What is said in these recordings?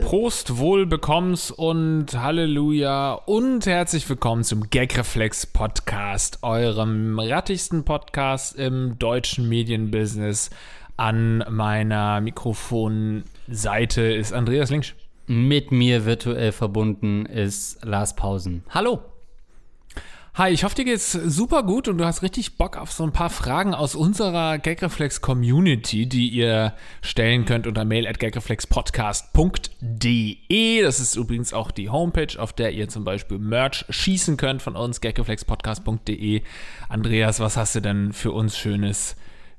Prost, wohl bekomm's und Halleluja und herzlich willkommen zum Gagreflex Podcast, eurem rattigsten Podcast im deutschen Medienbusiness. An meiner Mikrofonseite ist Andreas Links. Mit mir virtuell verbunden ist Lars Pausen. Hallo. Hi, ich hoffe, dir geht's super gut und du hast richtig Bock auf so ein paar Fragen aus unserer Gagreflex Community, die ihr stellen könnt unter mail at gagreflexpodcast.de. Das ist übrigens auch die Homepage, auf der ihr zum Beispiel Merch schießen könnt von uns, gagreflexpodcast.de. Andreas, was hast du denn für uns Schönes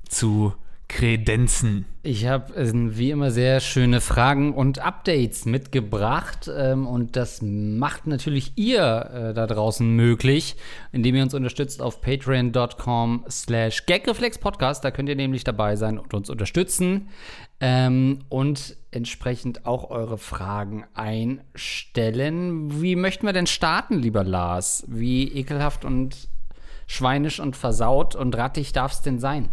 zu Kredenzen. Ich habe äh, wie immer sehr schöne Fragen und Updates mitgebracht ähm, und das macht natürlich ihr äh, da draußen möglich, indem ihr uns unterstützt auf patreon.com slash gagreflexpodcast. Da könnt ihr nämlich dabei sein und uns unterstützen ähm, und entsprechend auch eure Fragen einstellen. Wie möchten wir denn starten, lieber Lars? Wie ekelhaft und schweinisch und versaut und rattig darf es denn sein?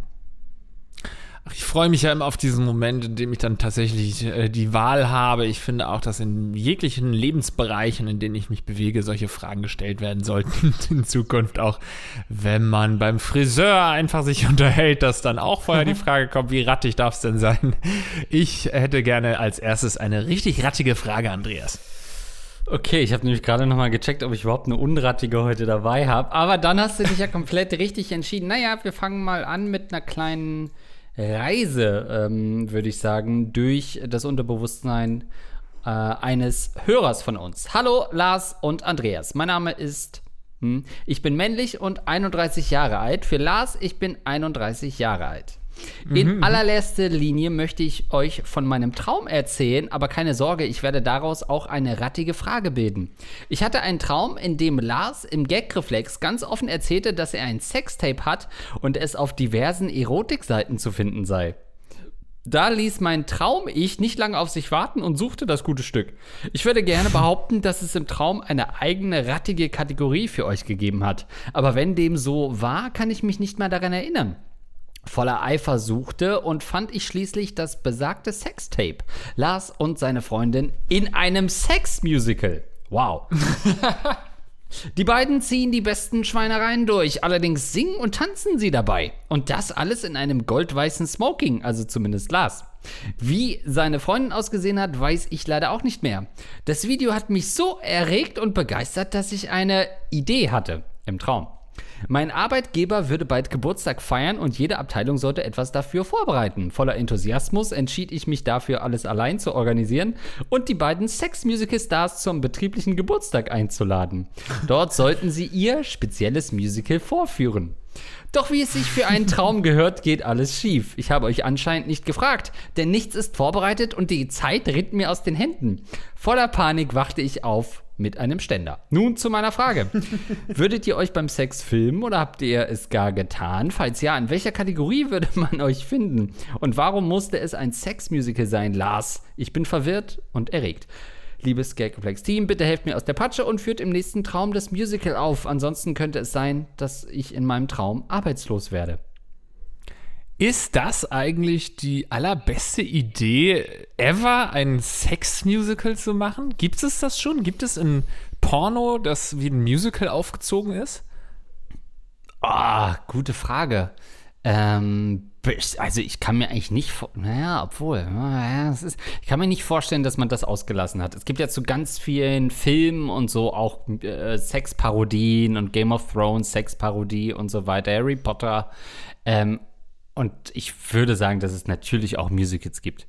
Ich freue mich ja immer auf diesen Moment, in dem ich dann tatsächlich äh, die Wahl habe. Ich finde auch, dass in jeglichen Lebensbereichen, in denen ich mich bewege, solche Fragen gestellt werden sollten. in Zukunft auch, wenn man beim Friseur einfach sich unterhält, dass dann auch vorher die Frage kommt, wie rattig darf es denn sein? Ich hätte gerne als erstes eine richtig rattige Frage, Andreas. Okay, ich habe nämlich gerade noch mal gecheckt, ob ich überhaupt eine unrattige heute dabei habe. Aber dann hast du dich ja komplett richtig entschieden. Naja, wir fangen mal an mit einer kleinen Reise, ähm, würde ich sagen, durch das Unterbewusstsein äh, eines Hörers von uns. Hallo Lars und Andreas. Mein Name ist hm, ich bin männlich und 31 Jahre alt. Für Lars, ich bin 31 Jahre alt. In mhm, mhm. allererster Linie möchte ich euch von meinem Traum erzählen, aber keine Sorge, ich werde daraus auch eine rattige Frage bilden. Ich hatte einen Traum, in dem Lars im Gagreflex ganz offen erzählte, dass er ein Sextape hat und es auf diversen Erotikseiten zu finden sei. Da ließ mein Traum-Ich nicht lange auf sich warten und suchte das gute Stück. Ich würde gerne behaupten, dass es im Traum eine eigene rattige Kategorie für euch gegeben hat. Aber wenn dem so war, kann ich mich nicht mehr daran erinnern voller Eifer suchte und fand ich schließlich das besagte Sextape. Lars und seine Freundin in einem Sexmusical. Wow. Die beiden ziehen die besten Schweinereien durch, allerdings singen und tanzen sie dabei. Und das alles in einem goldweißen Smoking, also zumindest Lars. Wie seine Freundin ausgesehen hat, weiß ich leider auch nicht mehr. Das Video hat mich so erregt und begeistert, dass ich eine Idee hatte im Traum. Mein Arbeitgeber würde bald Geburtstag feiern und jede Abteilung sollte etwas dafür vorbereiten. Voller Enthusiasmus entschied ich mich dafür, alles allein zu organisieren und die beiden Sex-Musical-Stars zum betrieblichen Geburtstag einzuladen. Dort sollten sie ihr spezielles Musical vorführen. Doch wie es sich für einen Traum gehört, geht alles schief. Ich habe euch anscheinend nicht gefragt, denn nichts ist vorbereitet und die Zeit rinnt mir aus den Händen. Voller Panik wachte ich auf mit einem Ständer. Nun zu meiner Frage. Würdet ihr euch beim Sex filmen oder habt ihr es gar getan? Falls ja, in welcher Kategorie würde man euch finden? Und warum musste es ein Sexmusical sein, Lars? Ich bin verwirrt und erregt. Liebes Gagreflex-Team, bitte helft mir aus der Patsche und führt im nächsten Traum das Musical auf. Ansonsten könnte es sein, dass ich in meinem Traum arbeitslos werde. Ist das eigentlich die allerbeste Idee ever, ein Sex-Musical zu machen? Gibt es das schon? Gibt es ein Porno, das wie ein Musical aufgezogen ist? Ah, oh, gute Frage. Ähm, also ich kann mir eigentlich nicht, naja, obwohl, naja, ist, ich kann mir nicht vorstellen, dass man das ausgelassen hat. Es gibt ja zu ganz vielen Filmen und so auch äh, Sexparodien und Game of Thrones Sexparodie und so weiter, Harry Potter. Ähm, und ich würde sagen, dass es natürlich auch Musicals gibt.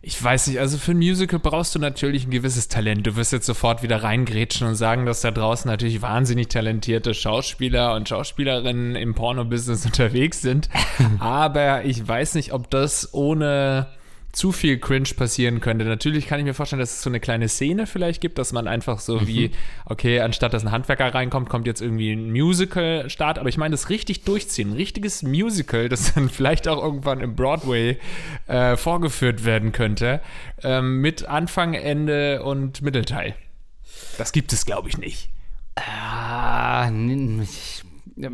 Ich weiß nicht, also für ein Musical brauchst du natürlich ein gewisses Talent. Du wirst jetzt sofort wieder reingrätschen und sagen, dass da draußen natürlich wahnsinnig talentierte Schauspieler und Schauspielerinnen im Porno-Business unterwegs sind. Aber ich weiß nicht, ob das ohne zu viel Cringe passieren könnte. Natürlich kann ich mir vorstellen, dass es so eine kleine Szene vielleicht gibt, dass man einfach so wie, mhm. okay, anstatt dass ein Handwerker reinkommt, kommt jetzt irgendwie ein Musical-Start. Aber ich meine, das richtig durchziehen, ein richtiges Musical, das dann vielleicht auch irgendwann im Broadway äh, vorgeführt werden könnte, ähm, mit Anfang, Ende und Mittelteil. Das gibt es, glaube ich, nicht. Ah,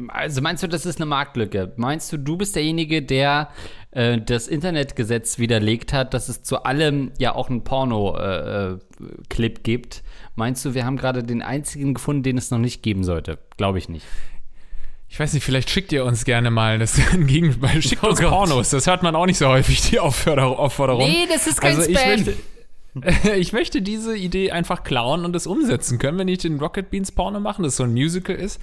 also meinst du, das ist eine Marktlücke? Meinst du, du bist derjenige, der äh, das Internetgesetz widerlegt hat, dass es zu allem ja auch einen Porno-Clip gibt? Meinst du, wir haben gerade den einzigen gefunden, den es noch nicht geben sollte? Glaube ich nicht. Ich weiß nicht, vielleicht schickt ihr uns gerne mal das Gegenteil. Schickt Oh uns Gott. Pornos. Das hört man auch nicht so häufig, die Aufforder- Aufforderung. das ist kein also ich möchte, ich möchte diese Idee einfach klauen und das umsetzen. Können wir nicht den Rocket Beans Porno machen, das so ein Musical ist?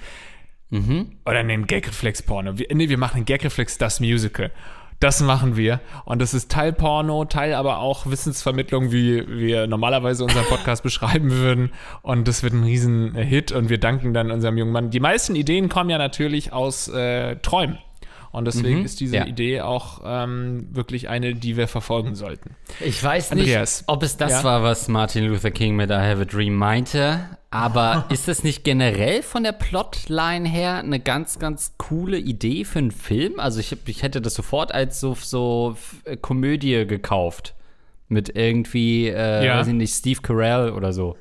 Mhm. Oder einen Gagreflex Porno. Wir, nee, wir machen einen Gagreflex das Musical. Das machen wir. Und das ist Teil Porno, Teil aber auch Wissensvermittlung, wie wir normalerweise unseren Podcast beschreiben würden. Und das wird ein riesen Hit und wir danken dann unserem jungen Mann. Die meisten Ideen kommen ja natürlich aus äh, Träumen. Und deswegen ist diese ja. Idee auch ähm, wirklich eine, die wir verfolgen sollten. Ich weiß nicht, Andreas. ob es das Ja? war, was Martin Luther King mit I Have a Dream meinte, aber ist das nicht generell von der Plotline her eine ganz, ganz coole Idee für einen Film? Also ich, ich hätte das sofort als so, so äh, Komödie gekauft. Mit irgendwie, äh, Ja. weiß ich nicht, Steve Carell oder so.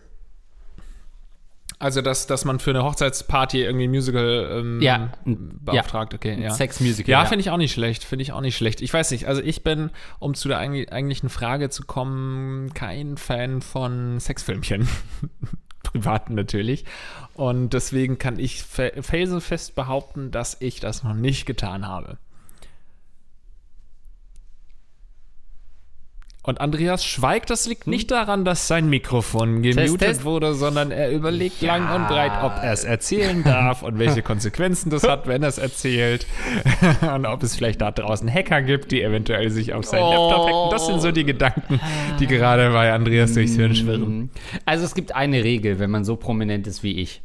Also, dass, dass man für eine Hochzeitsparty irgendwie ein Musical ähm, Ja. beauftragt, okay, ja. Sex-Musical. Ja, finde ich auch nicht schlecht. Finde ich auch nicht schlecht. Ich weiß nicht, also ich bin, um zu der eig- eigentlichen Frage zu kommen, kein Fan von Sexfilmchen. Privaten natürlich. Und deswegen kann ich fe- felsenfest behaupten, dass ich das noch nicht getan habe. Und Andreas schweigt, das liegt nicht daran, dass sein Mikrofon gemutet Test. wurde, sondern er überlegt Ja. lang und breit, ob er es erzählen darf und welche Konsequenzen das hat, wenn er es erzählt. und ob es vielleicht da draußen Hacker gibt, die eventuell sich auf seinen Laptop hacken. Das sind so die Gedanken, die gerade bei Andreas durchs Hirn schwirren. Also es gibt eine Regel, wenn man so prominent ist wie ich.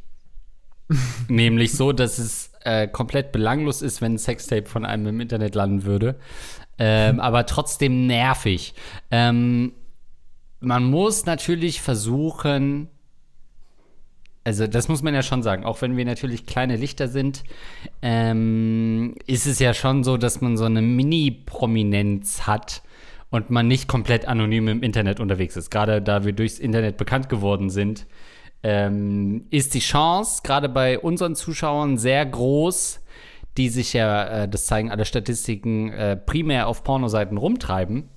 Nämlich so, dass es äh, komplett belanglos ist, wenn ein Sextape von einem im Internet landen würde. Ähm, aber trotzdem nervig. Ähm, man muss natürlich versuchen, also das muss man ja schon sagen, auch wenn wir natürlich kleine Lichter sind, ähm, ist es ja schon so, dass man so eine Mini-Prominenz hat und man nicht komplett anonym im Internet unterwegs ist. Gerade da wir durchs Internet bekannt geworden sind, ähm, ist die Chance, gerade bei unseren Zuschauern, sehr groß, die sich ja, äh, das zeigen alle Statistiken, äh, primär auf Pornoseiten rumtreiben,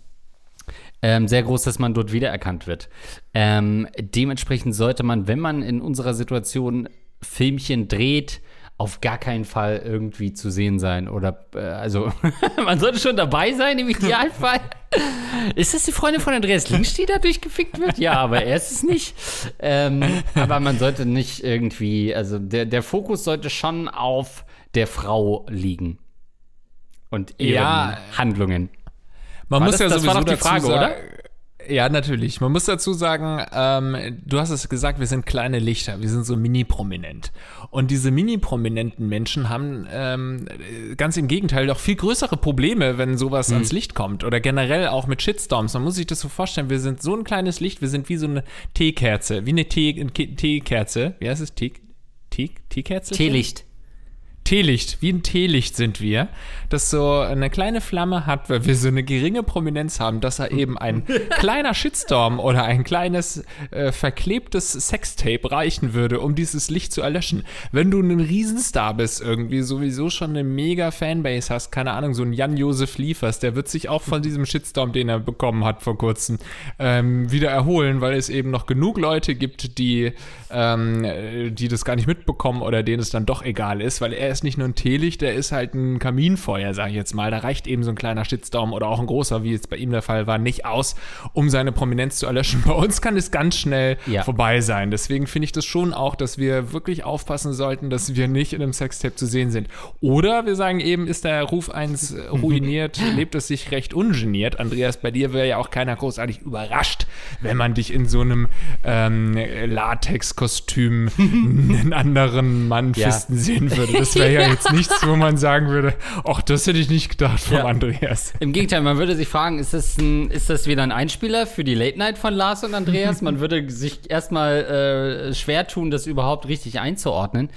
ähm, sehr groß, dass man dort wiedererkannt wird. Ähm, dementsprechend sollte man, wenn man in unserer Situation Filmchen dreht, auf gar keinen Fall irgendwie zu sehen sein. Oder, äh, also, man sollte schon dabei sein im Idealfall. Ist das die Freundin von Andreas Links, die da durchgefickt wird? Ja, aber er ist es nicht. Ähm, aber man sollte nicht irgendwie, also der, der Fokus sollte schon auf der Frau liegen. Und ihren Ja. Handlungen. Man War muss das- ja das war sowieso doch die Frage, dazu oder? sagen, Ja, natürlich. Man muss dazu sagen, ähm, du hast es gesagt, wir sind kleine Lichter, wir sind so mini-prominent. Und diese mini-prominenten Menschen haben ähm, ganz im Gegenteil doch viel größere Probleme, wenn sowas ans Licht kommt. Oder generell auch mit Shitstorms. Man muss sich das so vorstellen, wir sind so ein kleines Licht, wir sind wie so eine Teekerze, wie eine Tee- Teekerze. Wie heißt es? Tee, Tee, Teekerze? Teelicht. Teelicht, wie ein Teelicht sind wir, das so eine kleine Flamme hat, weil wir so eine geringe Prominenz haben, dass er eben ein kleiner Shitstorm oder ein kleines äh, verklebtes Sextape reichen würde, um dieses Licht zu erlöschen. Wenn du ein Riesenstar bist, irgendwie sowieso schon eine mega Fanbase hast, keine Ahnung, so ein Jan-Josef Liefers, der wird sich auch von diesem Shitstorm, den er bekommen hat vor kurzem, ähm, wieder erholen, weil es eben noch genug Leute gibt, die, ähm, äh, die das gar nicht mitbekommen oder denen es dann doch egal ist, weil er ist nicht nur ein Teelicht, der ist halt ein Kaminfeuer, sage ich jetzt mal. Da reicht eben so ein kleiner Shitstorm oder auch ein großer, wie jetzt bei ihm der Fall war, nicht aus, um seine Prominenz zu erlöschen. Bei uns kann es ganz schnell Ja. vorbei sein. Deswegen finde ich das schon auch, dass wir wirklich aufpassen sollten, dass wir nicht in einem Sextape zu sehen sind. Oder wir sagen eben, ist der Ruf eins äh, ruiniert, lebt es sich recht ungeniert. Andreas, bei dir wäre ja auch keiner großartig überrascht, wenn man dich in so einem ähm, Latex-Kostüm einen anderen Mann Ja. fisten sehen würde. Das wäre wäre ja jetzt nichts, wo man sagen würde, ach, das hätte ich nicht gedacht vom Ja. Andreas. Im Gegenteil, man würde sich fragen, ist das, ein, ist das wieder ein Einspieler für die Late Night von Lars und Andreas? Man würde sich erstmal äh, schwer tun, das überhaupt richtig einzuordnen.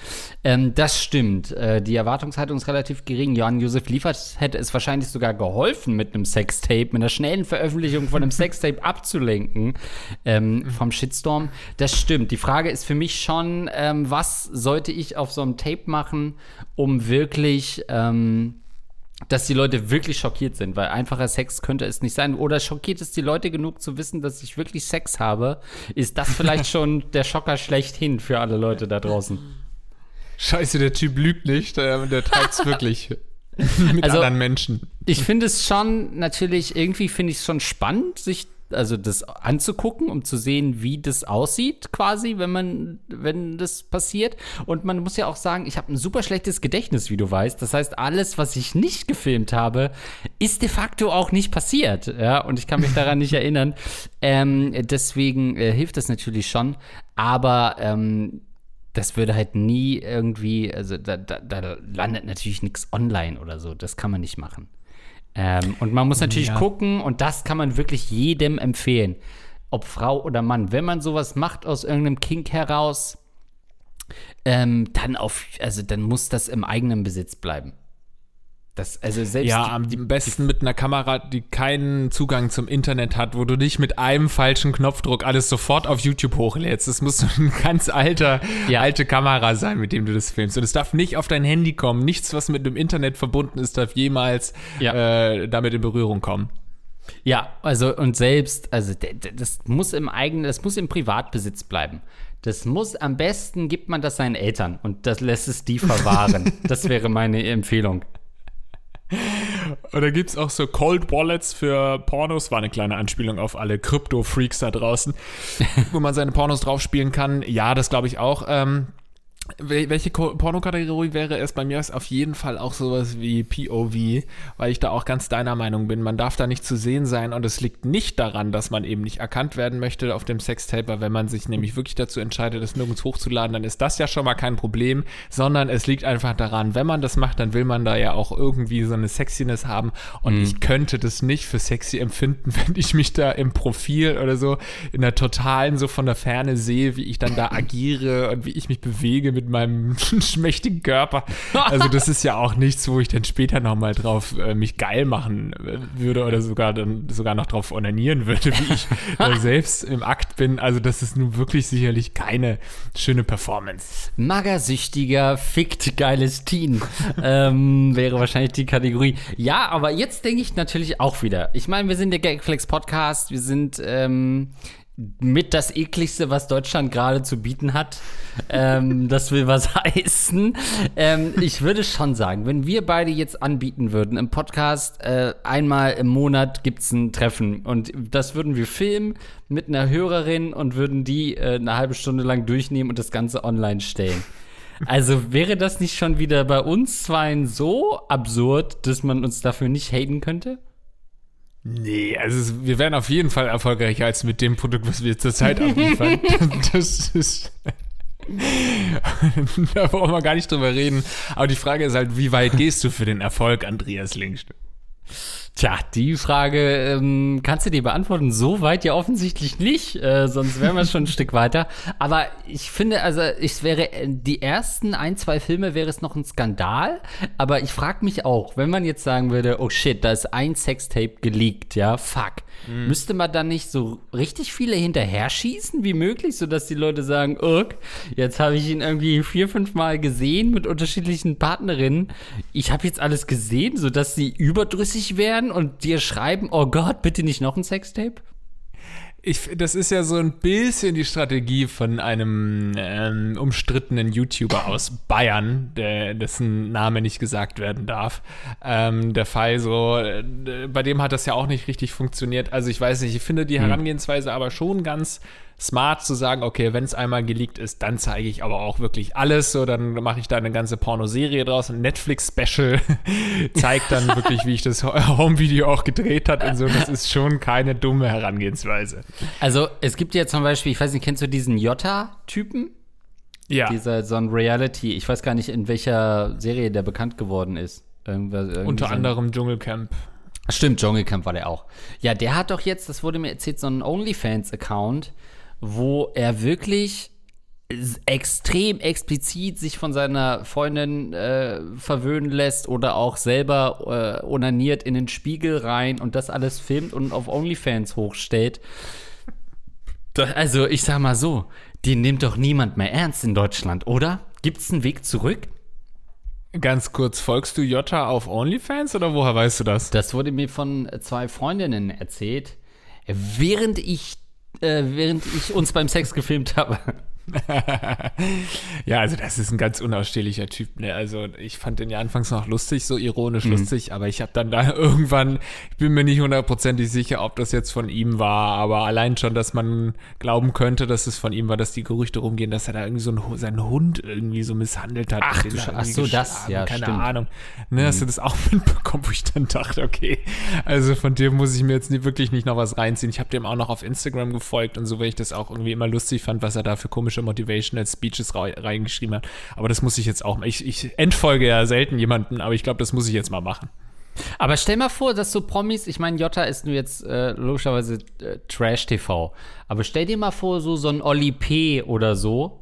Ähm, das stimmt. Äh, die Erwartungshaltung ist relativ gering. Johann Josef Liefert hätte es wahrscheinlich sogar geholfen, mit einem Sextape, mit einer schnellen Veröffentlichung von einem Sextape abzulenken ähm, vom Shitstorm. Das stimmt. Die Frage ist für mich schon, ähm, was sollte ich auf so einem Tape machen, um wirklich ähm, dass die Leute wirklich schockiert sind, weil einfacher Sex könnte es nicht sein. Oder schockiert es die Leute genug zu wissen, dass ich wirklich Sex habe? Ist das vielleicht schon der Schocker schlechthin für alle Leute da draußen? Scheiße, der Typ lügt nicht, der, der treibt's wirklich mit Also- anderen Menschen. Ich finde es schon natürlich, irgendwie finde ich es schon spannend, sich also das anzugucken, um zu sehen, wie das aussieht, quasi, wenn man, wenn das passiert. Und man muss ja auch sagen, ich habe ein super schlechtes Gedächtnis, wie du weißt. Das heißt, alles, was ich nicht gefilmt habe, ist de facto auch nicht passiert. Ja, und ich kann mich daran nicht erinnern. Ähm, deswegen äh, hilft das natürlich schon. Aber ähm, das würde halt nie irgendwie, also da, da, da landet natürlich nichts online oder so. Das kann man nicht machen. Ähm, und man muss natürlich Ja. gucken, und das kann man wirklich jedem empfehlen, ob Frau oder Mann. Wenn man sowas macht aus irgendeinem Kink heraus, ähm, dann auf, also dann muss das im eigenen Besitz bleiben. Das, also selbst Ja, am besten mit einer Kamera, die keinen Zugang zum Internet hat, wo du nicht mit einem falschen Knopfdruck alles sofort auf YouTube hochlädst. Das muss eine ganz alter, Ja. alte Kamera sein, mit dem du das filmst. Und es darf nicht auf dein Handy kommen. Nichts, was mit dem Internet verbunden ist, darf jemals Ja. äh, damit in Berührung kommen. Ja, also und selbst, also das muss im eigenen, das muss im Privatbesitz bleiben. Das muss am besten gibt man das seinen Eltern und das lässt es die verwahren. das wäre meine Empfehlung. Oder gibt's auch so Cold Wallets für Pornos? War eine kleine Anspielung auf alle Krypto-Freaks da draußen, wo man seine Pornos draufspielen kann. Ja, das glaube ich auch. Ähm, welche Pornokategorie wäre es? Bei mir ist auf jeden Fall auch sowas wie POV, weil ich da auch ganz deiner Meinung bin. Man darf da nicht zu sehen sein und es liegt nicht daran, dass man eben nicht erkannt werden möchte auf dem Sextape, weil wenn man sich nämlich wirklich dazu entscheidet, es nirgends hochzuladen, dann ist das ja schon mal kein Problem, sondern es liegt einfach daran, wenn man das macht, dann will man da ja auch irgendwie so eine Sexiness haben und ich könnte das nicht für sexy empfinden, wenn ich mich da im Profil oder so in der totalen so von der Ferne sehe, wie ich dann da agiere und wie ich mich bewege mit meinem schmächtigen Körper. Also das ist ja auch nichts, wo ich dann später nochmal drauf äh, mich geil machen äh, würde oder sogar dann sogar noch drauf onanieren würde, wie ich da selbst im Akt bin. Also das ist nun wirklich sicherlich keine schöne Performance. Magersüchtiger, fickt geiles Teen ähm, wäre wahrscheinlich die Kategorie. Ja, aber jetzt denke ich natürlich auch wieder. Ich meine, wir sind der Gagflex Podcast, wir sind ähm, mit das ekligste, was Deutschland gerade zu bieten hat. ähm, das will was heißen. Ähm, ich würde schon sagen, wenn wir beide jetzt anbieten würden im Podcast, äh, einmal im Monat gibt's ein Treffen und das würden wir filmen mit einer Hörerin und würden die äh, eine halbe Stunde lang durchnehmen und das Ganze online stellen. Also wäre das nicht schon wieder bei uns zweien so absurd, dass man uns dafür nicht haten könnte? Nee, also wir wären auf jeden Fall erfolgreicher als mit dem Produkt, was wir zurzeit abliefern. das ist. da brauchen wir gar nicht drüber reden. Aber die Frage ist halt, wie weit gehst du für den Erfolg, Andreas Linkst? Tja, die Frage ähm, kannst du dir beantworten. So weit ja offensichtlich nicht, äh, sonst wären wir schon ein Stück weiter. Aber ich finde, also es wäre äh, die ersten ein, zwei Filme wäre es noch ein Skandal. Aber ich frage mich auch, wenn man jetzt sagen würde, oh shit, da ist ein Sextape geleakt, ja, fuck. Müsste man dann nicht so richtig viele hinterher schießen wie möglich, sodass die Leute sagen, ok, jetzt habe ich ihn irgendwie vier, fünf Mal gesehen mit unterschiedlichen Partnerinnen. Ich habe jetzt alles gesehen, sodass sie überdrüssig werden und dir schreiben, oh Gott, bitte nicht noch ein Sextape? Ich, das ist ja so ein bisschen die Strategie von einem ähm, umstrittenen YouTuber aus Bayern, der, dessen Name nicht gesagt werden darf. Ähm, der Fall so, äh, bei dem hat das ja auch nicht richtig funktioniert. Also ich weiß nicht, ich finde die Herangehensweise aber schon ganz smart zu sagen, okay, wenn es einmal geleakt ist, dann zeige ich aber auch wirklich alles. So, dann mache ich da eine ganze Pornoserie draus, ein Netflix-Special, zeigt dann wirklich, wie ich das Home-Video auch gedreht hat und so. Das ist schon keine dumme Herangehensweise. Also es gibt ja zum Beispiel, ich weiß nicht, kennst du diesen Jota-Typen? Ja. Dieser so ein Reality. Ich weiß gar nicht, in welcher Serie der bekannt geworden ist. Irgendwas, Unter so anderem Dschungelcamp. Stimmt, Dschungelcamp war der auch. Ja, der hat doch jetzt, das wurde mir erzählt, so einen OnlyFans-Account, wo er wirklich extrem explizit sich von seiner Freundin äh, verwöhnen lässt oder auch selber äh, onaniert in den Spiegel rein und das alles filmt und auf OnlyFans hochstellt. Also, ich sag mal so, den nimmt doch niemand mehr ernst in Deutschland, oder? Gibt's einen Weg zurück? Ganz kurz, folgst du Jota auf OnlyFans oder woher weißt du das? Das wurde mir von zwei Freundinnen erzählt, während ich, äh, während ich uns beim Sex gefilmt habe. Ja, also das ist ein ganz unausstehlicher Typ. Ne? Also ich fand den ja anfangs noch lustig, so ironisch lustig, aber ich habe dann da irgendwann, ich bin mir nicht hundertprozentig sicher, ob das jetzt von ihm war, aber allein schon, dass man glauben könnte, dass es von ihm war, dass die Gerüchte rumgehen, dass er da irgendwie so einen, seinen Hund irgendwie so misshandelt hat. Ach du ach so, das, ja, Keine stimmt. Ahnung. Ne, Hast du das auch mitbekommen, wo ich dann dachte, okay, also von dem muss ich mir jetzt nie, wirklich nicht noch was reinziehen. Ich habe dem auch noch auf Instagram gefolgt und so, weil ich das auch irgendwie immer lustig fand, was er da für komische Motivational Speeches rei- reingeschrieben hat. Aber das muss ich jetzt auch mal. Ich, ich entfolge ja selten jemanden, aber ich glaube, das muss ich jetzt mal machen. Aber stell mal vor, dass so Promis, ich meine, Jota ist nur jetzt äh, logischerweise äh, Trash-TV, aber stell dir mal vor, so, so ein Oli P. oder so,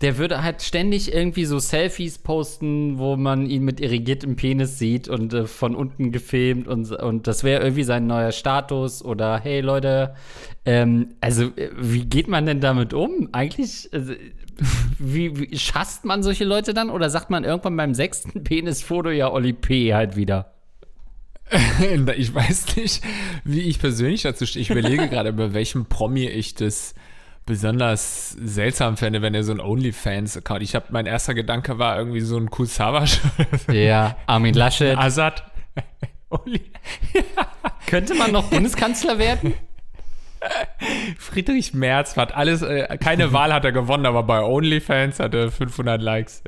der würde halt ständig irgendwie so Selfies posten, wo man ihn mit irrigiertem Penis sieht und äh, von unten gefilmt und, und das wäre irgendwie sein neuer Status oder hey Leute, ähm, also äh, wie geht man denn damit um? Eigentlich, also, wie, wie schasst man solche Leute dann oder sagt man irgendwann beim sechsten Penisfoto ja Oli P. halt wieder? Ich weiß nicht, wie ich persönlich dazu stehe. Ich überlege gerade, bei welchem Promi ich das besonders seltsam fände, wenn er so ein OnlyFans-Account. Ich habe mein erster Gedanke war irgendwie so ein Kusawasch. Ja, Armin Laschet. Assad. Oli. Könnte man noch Bundeskanzler werden? Friedrich Merz hat alles, äh, keine Wahl hat er gewonnen, aber bei OnlyFans hat er 500 Likes.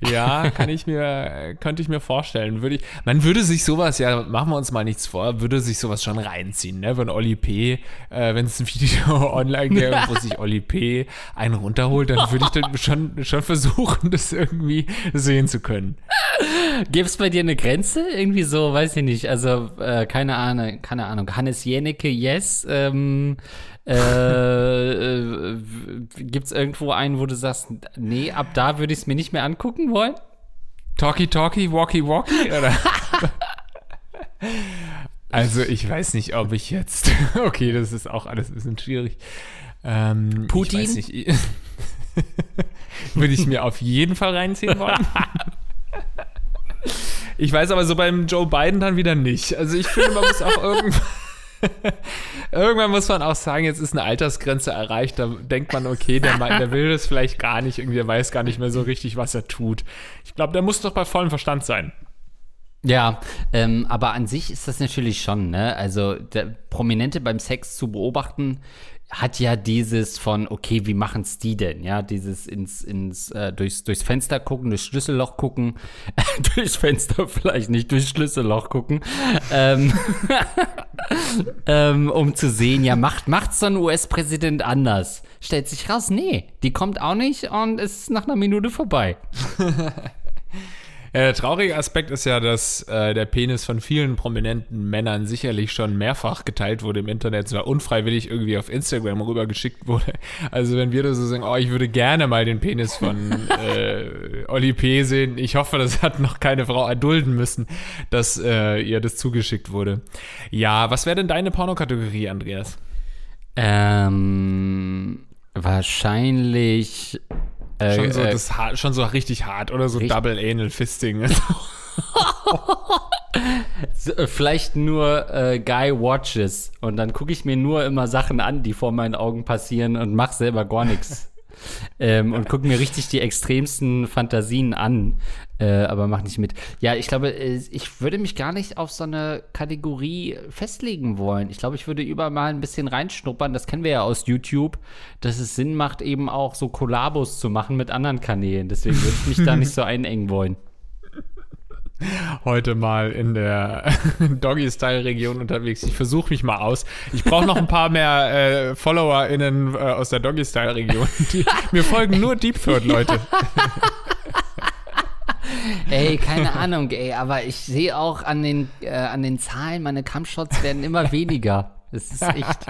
Ja, kann ich mir, könnte ich mir vorstellen. Würde ich, man würde sich sowas, ja, machen wir uns mal nichts vor, würde sich sowas schon reinziehen, ne? Wenn Oli P., äh, wenn es ein Video online gäbe, wo sich Oli P. einen runterholt, dann würde ich dann schon, schon versuchen, das irgendwie sehen zu können. Gibt es bei dir eine Grenze? Irgendwie so, weiß ich nicht. Also, äh, keine Ahnung, keine Ahnung. Hannes Jennecke, yes. Ähm, äh, äh, Gibt es irgendwo einen, wo du sagst, nee, ab da würde ich es mir nicht mehr angucken wollen? Talkie Talkie, Walkie Walkie, oder? Also ich weiß nicht, ob ich jetzt. Okay, das ist auch alles ein bisschen schwierig. Ähm, Putin? Ich weiß nicht. Würde ich mir auf jeden Fall reinziehen wollen. Ich weiß aber so beim Joe Biden dann wieder nicht. Also ich finde, man muss auch irgendwann. Irgendwann muss man auch sagen, jetzt ist eine Altersgrenze erreicht. Da denkt man, okay, der, der will das vielleicht gar nicht. Irgendwie, der weiß gar nicht mehr so richtig, was er tut. Ich glaube, der muss doch bei vollem Verstand sein. Ja, ähm, aber an sich ist das natürlich schon, ne? Also der Prominente beim Sex zu beobachten hat ja dieses von, okay, wie machen's die denn? Ja, dieses ins, ins, äh, durchs, durchs Fenster gucken, durchs Schlüsselloch gucken, durchs Fenster vielleicht nicht, durchs Schlüsselloch gucken, ähm, ähm, um zu sehen, ja, macht, macht's so ein US-Präsident anders? Stellt sich raus, nee, die kommt auch nicht und ist nach einer Minute vorbei. Ja, der traurige Aspekt ist ja, dass äh, der Penis von vielen prominenten Männern sicherlich schon mehrfach geteilt wurde im Internet, zwar unfreiwillig irgendwie auf Instagram rübergeschickt wurde. Also wenn wir da so sagen, oh, ich würde gerne mal den Penis von äh, Oli P. sehen, ich hoffe, das hat noch keine Frau erdulden müssen, dass äh, ihr das zugeschickt wurde. Ja, was wäre denn deine Pornokategorie, Andreas? Ähm, wahrscheinlich. Äh, Schon so, äh, das schon so richtig hart oder so Double Anal Fisting. äh, vielleicht nur äh, Guy Watches. Und dann gucke ich mir nur immer Sachen an, die vor meinen Augen passieren und mach selber gar nichts. ähm, und gucke mir richtig die extremsten Fantasien an, äh, aber mach nicht mit. Ja, ich glaube, äh, ich würde mich gar nicht auf so eine Kategorie festlegen wollen. Ich glaube, ich würde überall mal ein bisschen reinschnuppern. Das kennen wir ja aus YouTube, dass es Sinn macht, eben auch so Kollabos zu machen mit anderen Kanälen. Deswegen würde ich mich da nicht so einengen wollen. heute mal in der Doggy-Style-Region unterwegs. Ich versuche mich mal aus. Ich brauche noch ein paar mehr äh, FollowerInnen äh, aus der Doggy-Style-Region. Mir folgen nur Deep Third-Leute. Ey, keine Ahnung, ey, aber ich sehe auch an den, äh, an den Zahlen, meine Kampfshots werden immer weniger. Das ist echt.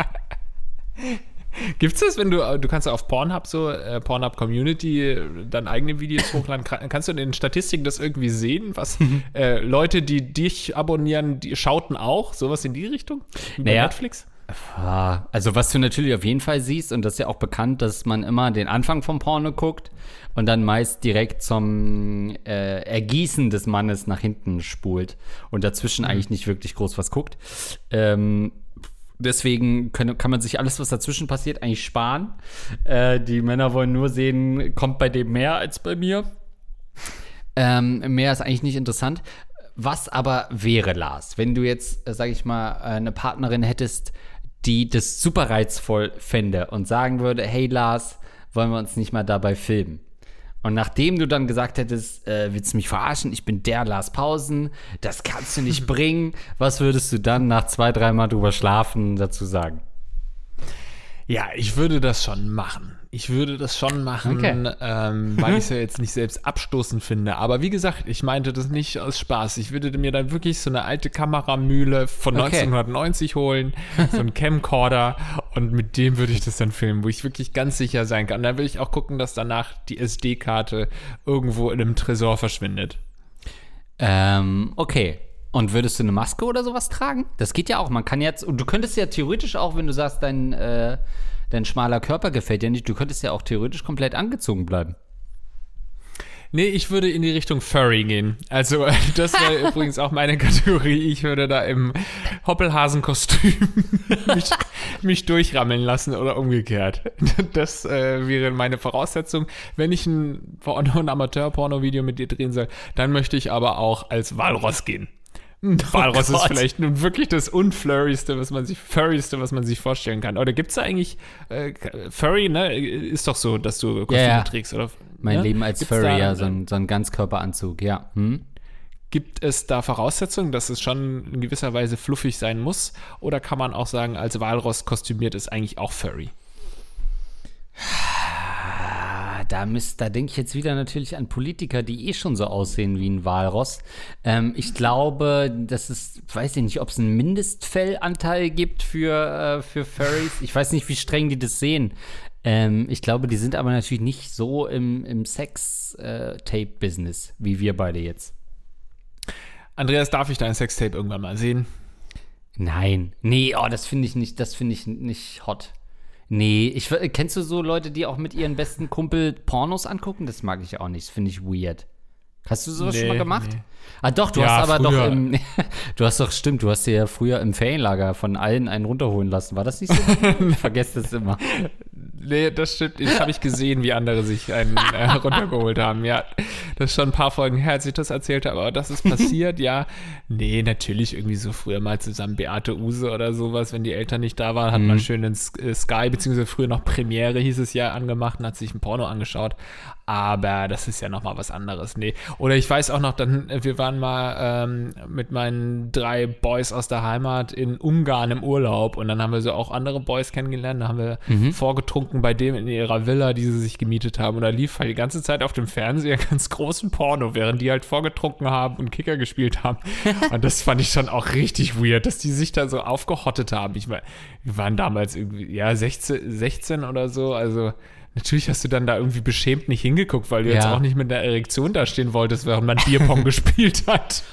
Gibt's das, wenn du, du kannst auf Pornhub so, äh, Pornhub Community, dann eigene Videos hochladen, kannst du in den Statistiken das irgendwie sehen, was äh, Leute, die dich abonnieren, die schauten auch, sowas in die Richtung? Wie naja, Netflix? Also was du natürlich auf jeden Fall siehst, und das ist ja auch bekannt, dass man immer den Anfang vom Porno guckt und dann meist direkt zum äh, Ergießen des Mannes nach hinten spult und dazwischen mhm. eigentlich nicht wirklich groß was guckt. Ähm, Deswegen können, kann man sich alles, was dazwischen passiert, eigentlich sparen. Äh, die Männer wollen nur sehen, kommt bei dem mehr als bei mir. Ähm, mehr ist eigentlich nicht interessant. Was aber wäre, Lars, wenn du jetzt, äh, sag ich mal, eine Partnerin hättest, die das super reizvoll fände und sagen würde, hey Lars, wollen wir uns nicht mal dabei filmen? Und nachdem du dann gesagt hättest, äh, willst du mich verarschen, ich bin der Lars Pausen, das kannst du nicht bringen, was würdest du dann nach zwei, dreimal drüber schlafen dazu sagen? Ja, ich würde das schon machen. Ich würde das schon machen, okay. ähm, weil ich es ja jetzt nicht selbst abstoßend finde. Aber wie gesagt, ich meinte das nicht aus Spaß. Ich würde mir dann wirklich so eine alte Kameramühle von okay. 1990 holen, so einen Camcorder und mit dem würde ich das dann filmen, wo ich wirklich ganz sicher sein kann. Und dann will ich auch gucken, dass danach die SD-Karte irgendwo in einem Tresor verschwindet. Ähm, okay. Und würdest du eine Maske oder sowas tragen? Das geht ja auch. Man kann jetzt, und du könntest ja theoretisch auch, wenn du sagst, dein, äh, dein schmaler Körper gefällt dir nicht, du könntest ja auch theoretisch komplett angezogen bleiben. Nee, ich würde in die Richtung Furry gehen. Also, das wäre übrigens auch meine Kategorie. Ich würde da im Hoppelhasenkostüm mich, mich durchrammeln lassen oder umgekehrt. Das äh, wäre meine Voraussetzung. Wenn ich ein, ein Amateur-Porno-Video mit dir drehen soll, dann möchte ich aber auch als Walross gehen. Walross oh ist vielleicht nun wirklich das unflurryste, was man sich, furryste, was man sich vorstellen kann. Oder gibt es da eigentlich, äh, Furry, ne, ist doch so, dass du Kostüme ja. trägst, oder? Mein ne? Leben als Gibt's Furry, da, ja, so ein, so ein Ganzkörperanzug, ja. Hm? Gibt es da Voraussetzungen, dass es schon in gewisser Weise fluffig sein muss? Oder kann man auch sagen, als Walross kostümiert ist eigentlich auch Furry? Da, da denke ich jetzt wieder natürlich an Politiker, die eh schon so aussehen wie ein Walross. Ähm, ich glaube, dass es, weiß ich nicht, ob es einen Mindestfellanteil gibt für, äh, für Furries. Ich weiß nicht, wie streng die das sehen. Ähm, ich glaube, die sind aber natürlich nicht so im, im Sex-Tape-Business, wie wir beide jetzt. Andreas, darf ich dein Sextape irgendwann mal sehen? Nein. Nee, oh, das finde ich nicht, das finde ich nicht hot. Nee, ich, kennst du so Leute, die auch mit ihren besten Kumpel Pornos angucken? Das mag ich auch nicht, das finde ich weird. Hast du sowas nee, schon mal gemacht? Nee. Ah, doch, du ja, hast aber früher. doch im, du hast doch, stimmt, du hast dir ja früher im Ferienlager von allen einen runterholen lassen. War das nicht so? ich vergesse das immer. Nee, das stimmt. Das habe ich gesehen, wie andere sich einen äh, runtergeholt haben. Ja, das ist schon ein paar Folgen her, als ich das erzählt habe. Aber das ist passiert, ja. Nee, natürlich irgendwie so früher mal zusammen Beate Use oder sowas. Wenn die Eltern nicht da waren, hat mhm. man schön in äh, Sky, beziehungsweise früher noch Premiere hieß es ja, angemacht und hat sich ein Porno angeschaut. Aber das ist ja nochmal was anderes. Nee. Oder ich weiß auch noch, dann, wir waren mal ähm, mit meinen drei Boys aus der Heimat in Ungarn im Urlaub und dann haben wir so auch andere Boys kennengelernt. Da haben wir mhm. vorgetrunken bei dem in ihrer Villa, die sie sich gemietet haben. Und da lief halt die ganze Zeit auf dem Fernseher ganz großen Porno, während die halt vorgetrunken haben und Kicker gespielt haben. und das fand ich schon auch richtig weird, dass die sich da so aufgehottet haben. Ich meine, wir waren damals irgendwie, ja, 16, 16 oder so, also Natürlich hast du dann da irgendwie beschämt nicht hingeguckt, weil du ja. jetzt auch nicht mit einer Erektion da stehen wolltest, während man Bierpong gespielt hat.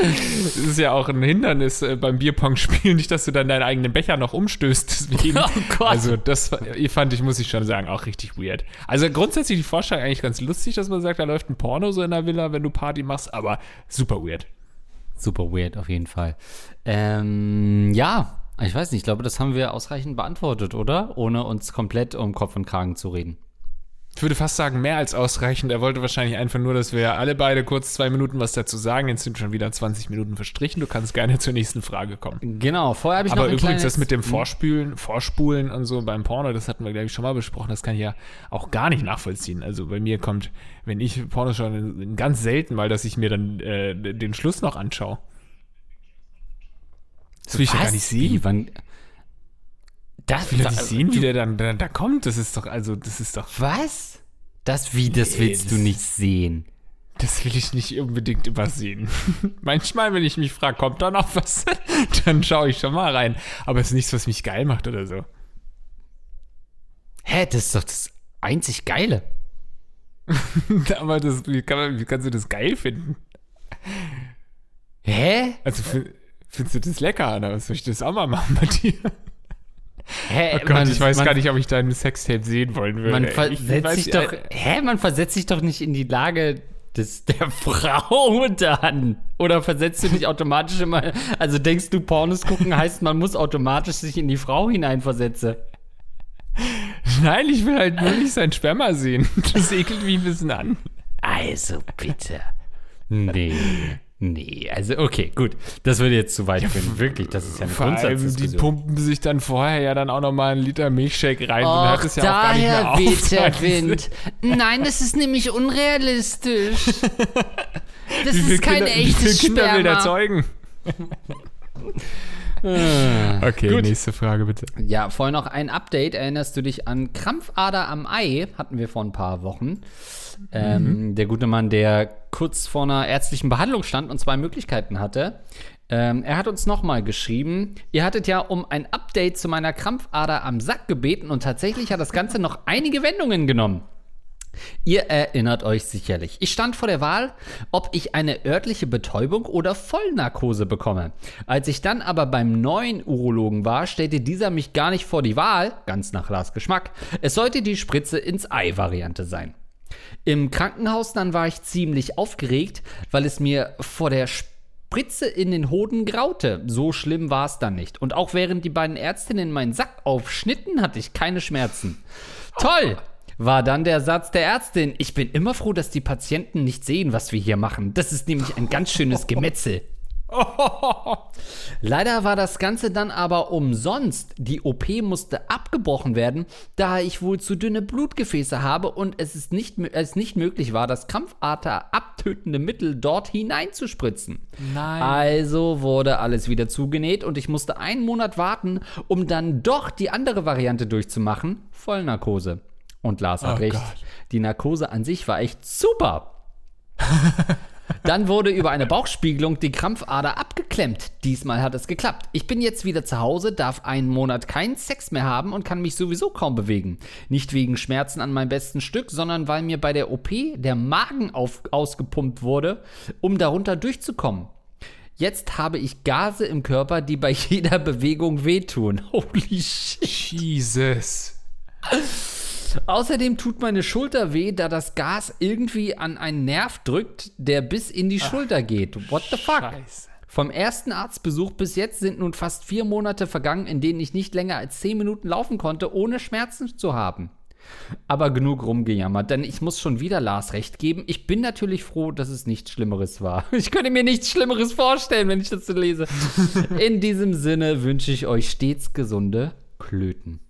Das ist ja auch ein Hindernis äh, beim Bierpong-Spielen, nicht, dass du dann deinen eigenen Becher noch umstößt. Deswegen. Oh Gott. Also, das fand ich, muss ich schon sagen, auch richtig weird. Also, grundsätzlich die Vorstellung eigentlich ganz lustig, dass man sagt, da läuft ein Porno so in der Villa, wenn du Party machst, aber super weird. Super weird, auf jeden Fall. Ähm, ja, ich weiß nicht, ich glaube, das haben wir ausreichend beantwortet, oder? Ohne uns komplett um Kopf und Kragen zu reden. Ich würde fast sagen, mehr als ausreichend. Er wollte wahrscheinlich einfach nur, dass wir alle beide kurz zwei Minuten was dazu sagen. Jetzt sind schon wieder 20 Minuten verstrichen. Du kannst gerne zur nächsten Frage kommen. Genau, vorher habe ich Aber noch ein übrigens, das mit dem Vorspülen, Vorspulen und so beim Porno, das hatten wir, glaube ich, schon mal besprochen. Das kann ich ja auch gar nicht nachvollziehen. Also bei mir kommt, wenn ich Porno schaue, ganz selten mal, dass ich mir dann äh, den Schluss noch anschaue. Das will ich ja gar Was? nicht sehen. Wie, wann, das, Ich will nicht sehen, wie der dann da, da kommt. Das ist doch, also, das ist doch, Was? Das wie, das Nee, willst du das- nicht sehen. das will ich nicht unbedingt übersehen. Manchmal, wenn ich mich frage, kommt da noch was, dann schaue ich schon mal rein. Aber es ist nichts, was mich geil macht oder so. Hä, das ist doch das einzig Geile. Aber das, wie, kann man, wie kannst du das geil finden? Hä? Also fi- findest du das lecker oder was soll ich das auch mal machen bei dir? Hä? Oh Gott, ich weiß gar nicht, ob ich dein Sextape sehen wollen würde. Man versetzt weiß- sich doch. Hä? Man versetzt sich doch nicht in die Lage des, der Frau dann. Oder versetzt du dich automatisch immer. Also denkst du, Pornos gucken heißt, man muss automatisch sich in die Frau hineinversetzen. Nein, ich will halt nur nicht sein Sperma sehen. Das ekelt mich ein bisschen an. Also bitte. Nee. Nee, also okay, gut. Das würde jetzt zu weit führen. Wirklich, das ist ja eine Vor allem, die pumpen sich dann vorher ja dann auch nochmal einen Liter Milchshake rein. und hört Och, es ja auch gar nicht mehr daher auf. weht der? Wind. Nein, das ist nämlich unrealistisch. Das ist kein Kinder, wie viele echtes Kinder will der Sperma. zeugen? Ah. Okay, Gut. nächste Frage bitte. Ja, vorher noch ein Update. Erinnerst du dich an Krampfader am Ei? Hatten wir vor ein paar Wochen. Ähm, der gute Mann, der kurz vor einer ärztlichen Behandlung stand und zwei Möglichkeiten hatte. Ähm, er hat uns nochmal geschrieben, ihr hattet ja um ein Update zu meiner Krampfader am Sack gebeten und tatsächlich hat das Ganze noch einige Wendungen genommen. Ihr erinnert euch sicherlich. Ich stand vor der Wahl, ob ich eine örtliche Betäubung oder Vollnarkose bekomme. Als ich dann aber beim neuen Urologen war, stellte dieser mich gar nicht vor die Wahl, ganz nach Lars Geschmack. Es sollte die Spritze ins Ei-Variante sein. Im Krankenhaus dann war ich ziemlich aufgeregt, weil es mir vor der Spritze in den Hoden graute. So schlimm war es dann nicht. Und auch während die beiden Ärztinnen meinen Sack aufschnitten, hatte ich keine Schmerzen. Toll! War dann der Satz der Ärztin. Ich bin immer froh, dass die Patienten nicht sehen, was wir hier machen. Das ist nämlich ein ganz schönes Gemetzel. Leider war das Ganze dann aber umsonst. Die OP musste abgebrochen werden, da ich wohl zu dünne Blutgefäße habe und es, ist nicht, es nicht möglich war, das Krampfader abtötende Mittel dort hineinzuspritzen. Nein. Also wurde alles wieder zugenäht und ich musste einen Monat warten, um dann doch die andere Variante durchzumachen: Vollnarkose. Und Lars hat Oh recht. Gott. Die Narkose an sich war echt super. Dann wurde über eine Bauchspiegelung die Krampfader abgeklemmt. Diesmal hat es geklappt. Ich bin jetzt wieder zu Hause, darf einen Monat keinen Sex mehr haben und kann mich sowieso kaum bewegen. Nicht wegen Schmerzen an meinem besten Stück, sondern weil mir bei der OP der Magen auf, ausgepumpt wurde, um darunter durchzukommen. Jetzt habe ich Gase im Körper, die bei jeder Bewegung wehtun. Holy shit. Jesus. Außerdem tut meine Schulter weh, da das Gas irgendwie an einen Nerv drückt, der bis in die Schulter geht. What the fuck? Scheiße. Vom ersten Arztbesuch bis jetzt sind nun fast vier Monate vergangen, in denen ich nicht länger als zehn Minuten laufen konnte, ohne Schmerzen zu haben. Aber genug rumgejammert, denn ich muss schon wieder Lars recht geben. Ich bin natürlich froh, dass es nichts Schlimmeres war. Ich könnte mir nichts Schlimmeres vorstellen, wenn ich das so lese. In diesem Sinne wünsche ich euch stets gesunde Klöten.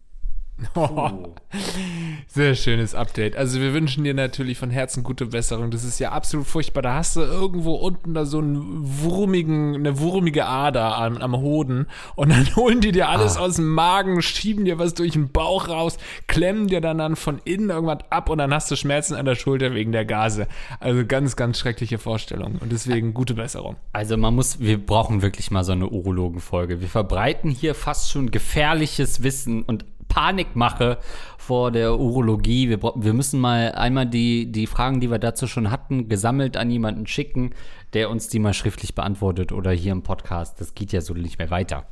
Sehr schönes Update. Also wir wünschen dir natürlich von Herzen gute Besserung. Das ist ja absolut furchtbar. Da hast du irgendwo unten da so einen wurmigen, eine wurmige Ader am, am Hoden und dann holen die dir alles aus dem Magen, schieben dir was durch den Bauch raus, klemmen dir dann, dann von innen irgendwas ab und dann hast du Schmerzen an der Schulter wegen der Gase. Also ganz, ganz schreckliche Vorstellung und deswegen gute Besserung. Also man muss, wir brauchen wirklich mal so eine Urologenfolge. Wir verbreiten hier fast schon gefährliches Wissen und Panikmache vor der Urologie. Wir, wir müssen mal einmal die, die Fragen, die wir dazu schon hatten, gesammelt an jemanden schicken, der uns die mal schriftlich beantwortet oder hier im Podcast. Das geht ja so nicht mehr weiter.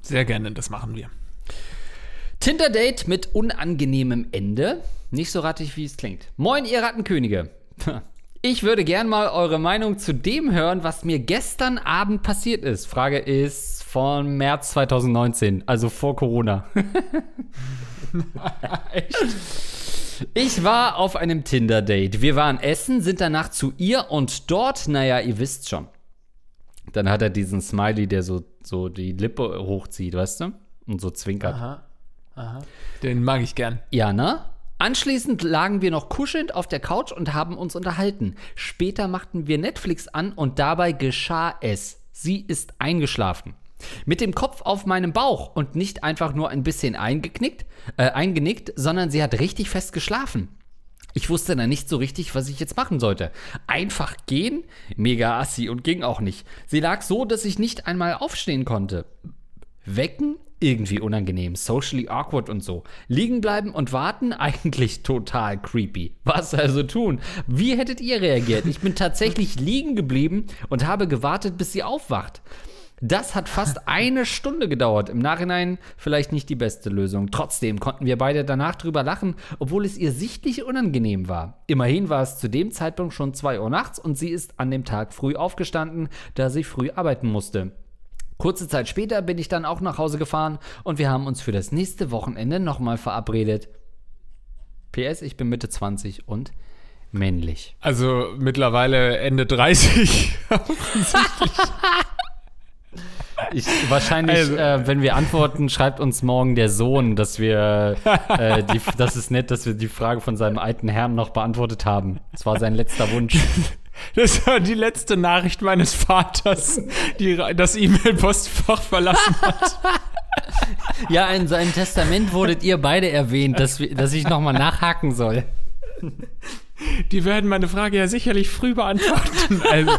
Sehr gerne, das machen wir. Tinder-Date mit unangenehmem Ende. Nicht so rattig, wie es klingt. Moin, ihr Rattenkönige. Ich würde gern mal eure Meinung zu dem hören, was mir gestern Abend passiert ist. Frage ist von März 2019, also vor Corona. Ich war auf einem Tinder-Date. Wir waren essen, sind danach zu ihr und dort, naja, ihr wisst schon. Dann hat er diesen Smiley, der so, so die Lippe hochzieht, weißt du? Und so zwinkert. Aha. Aha. Den mag ich gern. Ja, ne? Anschließend lagen wir noch kuschelnd auf der Couch und haben uns unterhalten. Später machten wir Netflix an und dabei geschah es. Sie ist eingeschlafen. Mit dem Kopf auf meinem Bauch und nicht einfach nur ein bisschen eingeknickt, äh, eingenickt, sondern sie hat richtig fest geschlafen. Ich wusste dann nicht so richtig, was ich jetzt machen sollte. Einfach gehen? Mega assi und ging auch nicht. Sie lag so, dass ich nicht einmal aufstehen konnte. Wecken? Irgendwie unangenehm, socially awkward und so. Liegen bleiben und warten? Eigentlich total creepy. Was also tun? Wie hättet ihr reagiert? Ich bin tatsächlich liegen geblieben und habe gewartet, bis sie aufwacht. Das hat fast eine Stunde gedauert. Im Nachhinein vielleicht nicht die beste Lösung. Trotzdem konnten wir beide danach drüber lachen, obwohl es ihr sichtlich unangenehm war. Immerhin war es zu dem Zeitpunkt schon 2 Uhr nachts und sie ist an dem Tag früh aufgestanden, da sie früh arbeiten musste. Kurze Zeit später bin ich dann auch nach Hause gefahren und wir haben uns für das nächste Wochenende nochmal verabredet. PS, ich bin Mitte 20 und männlich. Also mittlerweile Ende 30. Ich, wahrscheinlich, also, äh, wenn wir antworten, schreibt uns morgen der Sohn, dass wir, äh, die, das ist nett, dass wir die Frage von seinem alten Herrn noch beantwortet haben. Das war sein letzter Wunsch. Das war die letzte Nachricht meines Vaters, die das E-Mail-Postfach verlassen hat. Ja, in seinem Testament wurdet ihr beide erwähnt, dass, dass ich nochmal nachhaken soll. Die werden meine Frage ja sicherlich früh beantworten. Also,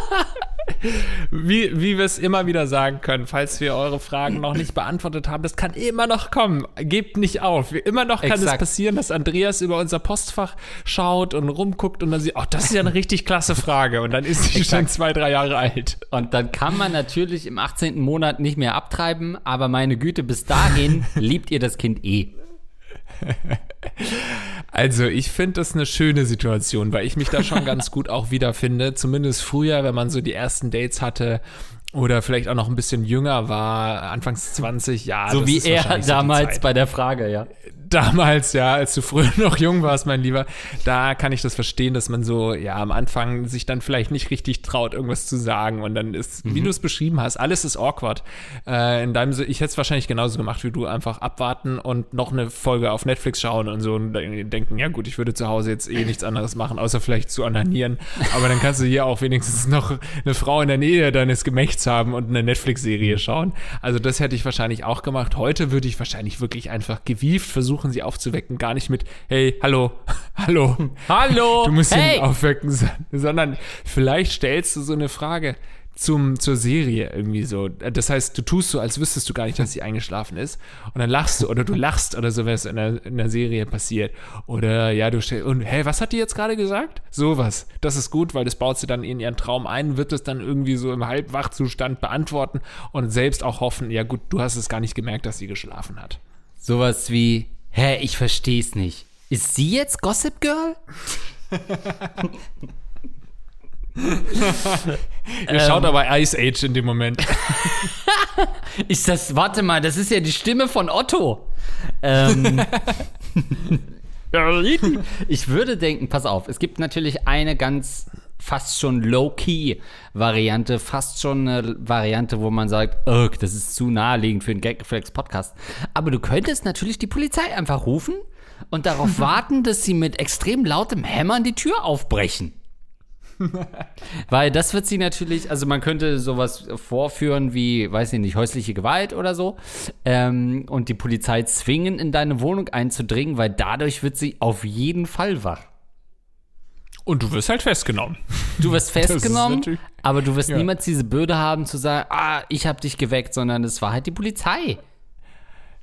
wie, wie wir es immer wieder sagen können, falls wir eure Fragen noch nicht beantwortet haben, das kann immer noch kommen. Gebt nicht auf. Immer noch kann Exakt. es passieren, dass Andreas über unser Postfach schaut und rumguckt und dann sieht, oh, das ist ja eine richtig klasse Frage. Und dann ist sie schon zwei, drei Jahre alt. Und dann kann man natürlich im 18. Monat nicht mehr abtreiben, aber meine Güte, bis dahin liebt ihr das Kind eh. Also, ich finde das eine schöne Situation, weil ich mich da schon ganz gut auch wiederfinde. Zumindest früher, wenn man so die ersten Dates hatte oder vielleicht auch noch ein bisschen jünger war, anfangs 20, ja. So wie er damals so bei der Frage, ja damals, ja, als du früher noch jung warst, mein Lieber, da kann ich das verstehen, dass man so, ja, am Anfang sich dann vielleicht nicht richtig traut, irgendwas zu sagen. Und dann ist, mhm. wie du es beschrieben hast, alles ist awkward. Äh, in deinem, ich hätte es wahrscheinlich genauso gemacht wie du, einfach abwarten und noch eine Folge auf Netflix schauen und so und denken, ja gut, ich würde zu Hause jetzt eh nichts anderes machen, außer vielleicht zu ananieren. Aber dann kannst du hier auch wenigstens noch eine Frau in der Nähe deines Gemächts haben und eine Netflix-Serie schauen. Also das hätte ich wahrscheinlich auch gemacht. Heute würde ich wahrscheinlich wirklich einfach gewieft versuchen, versuchen, sie aufzuwecken. Gar nicht mit, hey, hallo, hallo, hallo, du musst hey. ihn aufwecken, sondern vielleicht stellst du so eine Frage zum, zur Serie irgendwie so. Das heißt, du tust so, als wüsstest du gar nicht, dass sie eingeschlafen ist. Und dann lachst du oder du lachst oder so, wenn es in der, in der Serie passiert. Oder ja, du stellst, und hey, was hat die jetzt gerade gesagt? Sowas. Das ist gut, weil das baut sie dann in ihren Traum ein, wird es dann irgendwie so im Halbwachzustand beantworten und selbst auch hoffen, ja gut, du hast es gar nicht gemerkt, dass sie geschlafen hat. Sowas wie, Hä, ich versteh's nicht. Ist sie jetzt Gossip Girl? Ihr ähm, schaut aber Ice Age in dem Moment. ist das, warte mal, das ist ja die Stimme von Otto. Ähm, ich würde denken, pass auf, es gibt natürlich eine ganz fast schon Low-Key-Variante, fast schon eine Variante, wo man sagt, das ist zu naheliegend für einen Gag-Reflex-Podcast. Aber du könntest natürlich die Polizei einfach rufen und darauf warten, dass sie mit extrem lautem Hämmern die Tür aufbrechen. Weil das wird sie natürlich, also man könnte sowas vorführen wie, weiß ich nicht, häusliche Gewalt oder so ähm, und die Polizei zwingen, in deine Wohnung einzudringen, weil dadurch wird sie auf jeden Fall wach. Und du wirst halt festgenommen. Du wirst festgenommen, aber du wirst ja. niemals diese Bürde haben zu sagen, ah, ich habe dich geweckt, sondern es war halt die Polizei.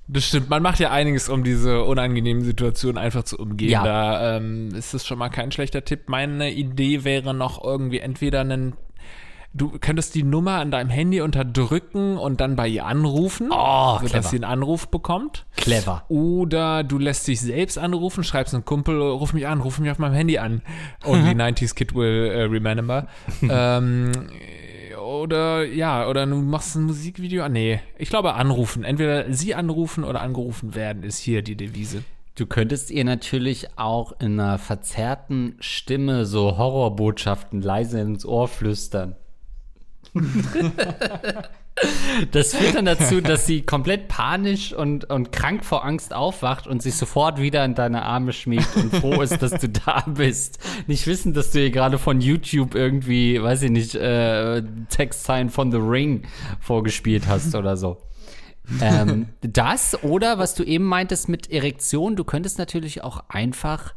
Das stimmt, man macht ja einiges, um diese unangenehmen Situationen einfach zu umgehen. Ja. Da ähm, ist es schon mal kein schlechter Tipp. Meine Idee wäre noch irgendwie entweder einen du könntest die Nummer an deinem Handy unterdrücken und dann bei ihr anrufen, oh, sodass sie einen Anruf bekommt. Clever. Oder du lässt dich selbst anrufen, schreibst einen Kumpel, ruf mich an, ruf mich auf meinem Handy an. Only 90s Kid will uh, remember. ähm, oder ja, oder du machst ein Musikvideo. Ah, nee, ich glaube anrufen. Entweder sie anrufen oder angerufen werden, ist hier die Devise. Du könntest ihr natürlich auch in einer verzerrten Stimme so Horrorbotschaften leise ins Ohr flüstern. Das führt dann dazu, dass sie komplett panisch und, und krank vor Angst aufwacht und sich sofort wieder in deine Arme schmiegt und froh ist, dass du da bist. Nicht wissen, dass du ihr gerade von YouTube irgendwie, weiß ich nicht, äh, Textzeilen von The Ring vorgespielt hast oder so. ähm, das oder was du eben meintest mit Erektion, du könntest natürlich auch einfach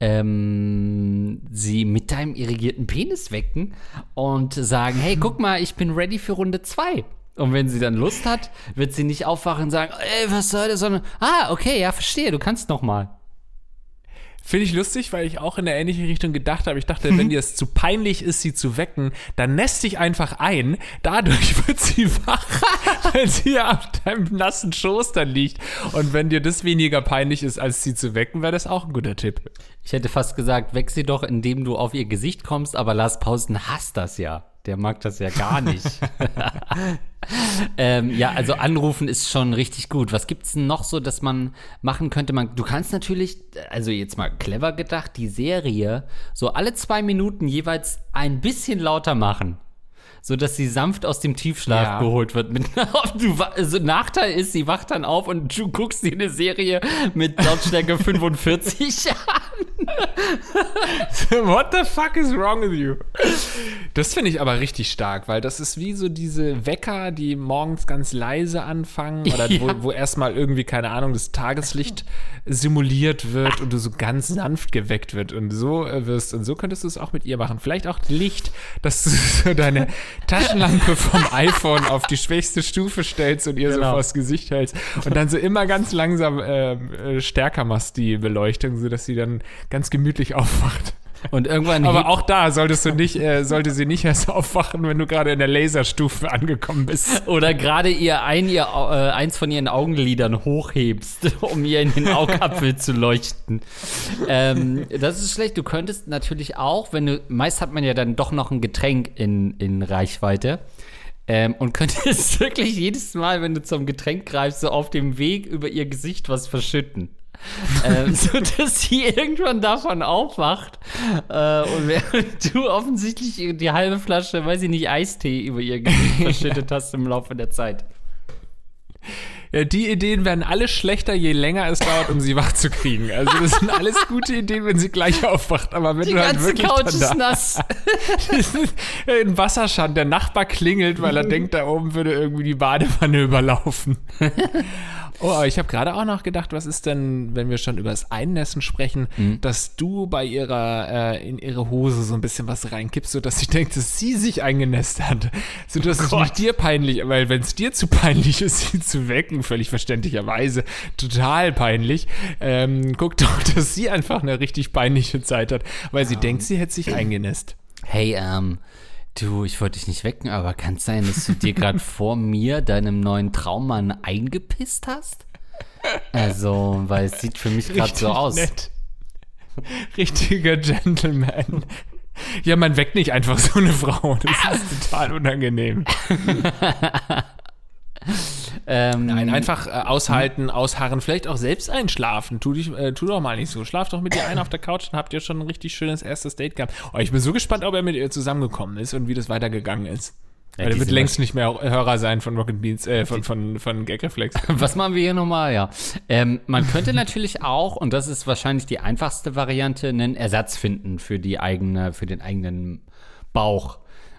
ähm, sie mit deinem irrigierten Penis wecken und sagen, hey, guck mal, ich bin ready für Runde 2. Und wenn sie dann Lust hat, wird sie nicht aufwachen und sagen, ey, was soll das, sondern, ah, okay, ja, verstehe, du kannst noch mal. Finde ich lustig, weil ich auch in der ähnlichen Richtung gedacht habe. Ich dachte, wenn dir es zu peinlich ist, sie zu wecken, dann nässt dich einfach ein. Dadurch wird sie wach, wenn sie auf deinem nassen Schoß dann liegt. Und wenn dir das weniger peinlich ist, als sie zu wecken, wäre das auch ein guter Tipp. Ich hätte fast gesagt, weck sie doch, indem du auf ihr Gesicht kommst, aber Lars Pausen hasst das ja. Der mag das ja gar nicht. ähm, ja, also anrufen ist schon richtig gut. Was gibt's denn noch so, dass man machen könnte? Man, du kannst natürlich, also jetzt mal clever gedacht, die Serie so alle zwei Minuten jeweils ein bisschen lauter machen so dass sie sanft aus dem Tiefschlaf ja. geholt wird. Mit, du, also Nachteil ist, sie wacht dann auf und du guckst dir eine Serie mit Lautstärke 45 an. What the fuck is wrong with you? Das finde ich aber richtig stark, weil das ist wie so diese Wecker, die morgens ganz leise anfangen oder ja. wo, wo erstmal irgendwie, keine Ahnung, das Tageslicht simuliert wird und du so ganz sanft geweckt wird und so äh, wirst. Und so könntest du es auch mit ihr machen. Vielleicht auch Licht, dass du so deine Taschenlampe vom iPhone auf die schwächste Stufe stellst und ihr genau. so vors Gesicht hältst und dann so immer ganz langsam äh, äh, stärker machst die Beleuchtung, sodass sie dann ganz gemütlich aufwacht. Und irgendwann. Aber auch da solltest du nicht, äh, sollte sie nicht erst aufwachen, wenn du gerade in der Laserstufe angekommen bist. Oder gerade ihr, ein, ihr äh, eins von ihren Augenlidern hochhebst, um ihr in den Augapfel zu leuchten. Ähm, das ist schlecht. Du könntest natürlich auch, wenn du, meist hat man ja dann doch noch ein Getränk in, in Reichweite. Ähm, und könntest wirklich jedes Mal, wenn du zum Getränk greifst, so auf dem Weg über ihr Gesicht was verschütten ähm, so dass sie irgendwann davon aufwacht äh, und während du offensichtlich die halbe Flasche, weiß ich nicht, Eistee über ihr Gesicht verschüttet hast im Laufe der Zeit. Ja, die Ideen werden alle schlechter, je länger es dauert, um sie wach zu kriegen. Also das sind alles gute Ideen, wenn sie gleich aufwacht. Aber wenn die du halt ganze wirklich Couch ist nass. Ein Wasserschaden, der Nachbar klingelt, weil er denkt, da oben würde irgendwie die Badewanne überlaufen. Oh, ich habe gerade auch noch gedacht, was ist denn, wenn wir schon über das Einnässen sprechen, mhm. dass du bei ihrer, äh, in ihre Hose so ein bisschen was reinkippst, sodass sie denkt, dass sie sich eingenässt hat. So, dass oh es nicht dir peinlich, weil wenn es dir zu peinlich ist, sie zu wecken, völlig verständlicherweise, total peinlich, ähm, guck doch, dass sie einfach eine richtig peinliche Zeit hat, weil sie um. denkt, sie hätte sich eingenässt. Hey, ähm, Du, ich wollte dich nicht wecken, aber kann es sein, dass du dir gerade vor mir, deinem neuen Traummann, eingepisst hast? Also, weil es sieht für mich gerade so aus. Nett. Richtiger Gentleman. Ja, man weckt nicht einfach so eine Frau. Das ist total unangenehm. Ähm, Nein, einfach äh, aushalten, ausharren, vielleicht auch selbst einschlafen. Tu, dich, äh, tu doch mal nicht so. Schlaf doch mit dir ein auf der Couch, dann habt ihr schon ein richtig schönes erstes Date gehabt. Oh, ich bin so gespannt, ob er mit ihr zusammengekommen ist und wie das weitergegangen ist. Ja, er wird längst nicht mehr Hörer sein von Rocket Beans, äh, von, von, von Gagreflex. Was machen wir hier nochmal? Ja. Ähm, man könnte natürlich auch, und das ist wahrscheinlich die einfachste Variante, einen Ersatz finden für die eigene, für den eigenen Bauch,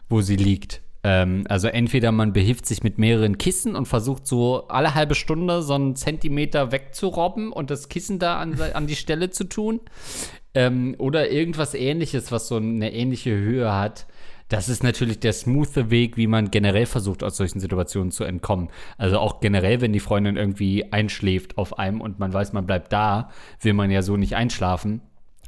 wo sie liegt. Ähm, also entweder man behilft sich mit mehreren Kissen und versucht so alle halbe Stunde so einen Zentimeter wegzurobben und das Kissen da an, an die Stelle zu tun. Ähm, oder irgendwas ähnliches, was so eine ähnliche Höhe hat. Das ist natürlich der smoothe Weg, wie man generell versucht, aus solchen Situationen zu entkommen. Also auch generell, wenn die Freundin irgendwie einschläft auf einem und man weiß, man bleibt da, will man ja so nicht einschlafen.